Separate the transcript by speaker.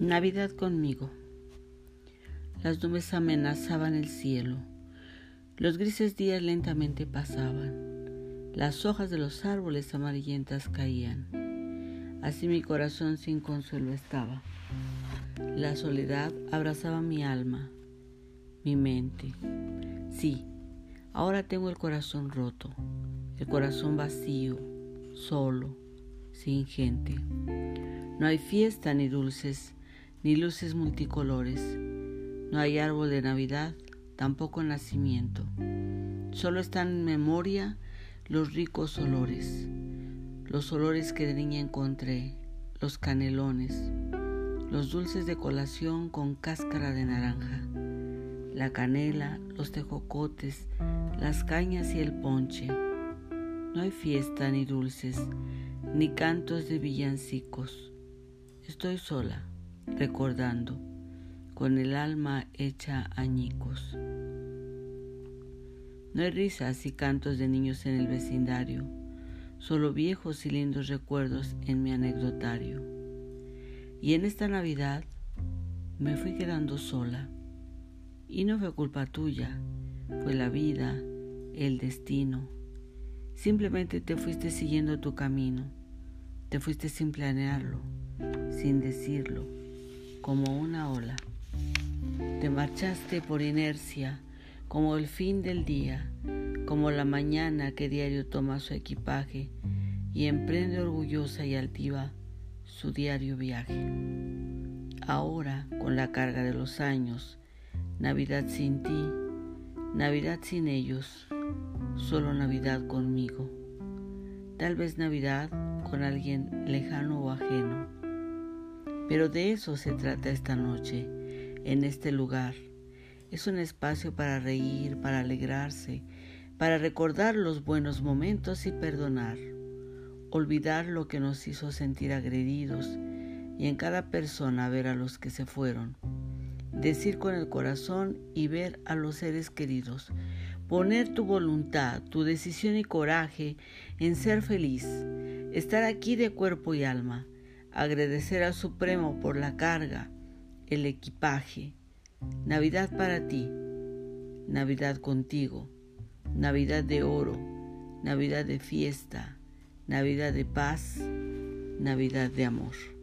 Speaker 1: Navidad conmigo. Las nubes amenazaban el cielo. Los grises días lentamente pasaban. Las hojas de los árboles amarillentas caían. Así mi corazón sin consuelo estaba. La soledad abrazaba mi alma, mi mente. Sí, ahora tengo el corazón roto, el corazón vacío, solo, sin gente. No hay fiesta ni dulces, ni luces multicolores. No hay árbol de Navidad, tampoco nacimiento. Solo están en memoria los ricos olores, los olores que de niña encontré, los canelones, los dulces de colación con cáscara de naranja, la canela, los tejocotes, las cañas y el ponche. No hay fiesta ni dulces, ni cantos de villancicos. Estoy sola recordando, con el alma hecha añicos. No hay risas y cantos de niños en el vecindario, solo viejos y lindos recuerdos en mi anecdotario. Y en esta Navidad me fui quedando sola. Y no fue culpa tuya, fue la vida, el destino. Simplemente te fuiste siguiendo tu camino, te fuiste sin planearlo, sin decirlo como una ola. Te marchaste por inercia, como el fin del día, como la mañana que diario toma su equipaje y emprende orgullosa y altiva su diario viaje. Ahora, con la carga de los años, Navidad sin ti, Navidad sin ellos, solo Navidad conmigo. Tal vez Navidad con alguien lejano o ajeno pero de eso se trata esta noche, en este lugar. Es un espacio para reír, para alegrarse, para recordar los buenos momentos y perdonar, olvidar lo que nos hizo sentir agredidos y en cada persona ver a los que se fueron, decir con el corazón y ver a los seres queridos, poner tu voluntad, tu decisión y coraje en ser feliz, estar aquí de cuerpo y alma, agradecer al Supremo por la carga, el equipaje. Navidad para ti, Navidad contigo, Navidad de oro, Navidad de fiesta, Navidad de paz, Navidad de amor.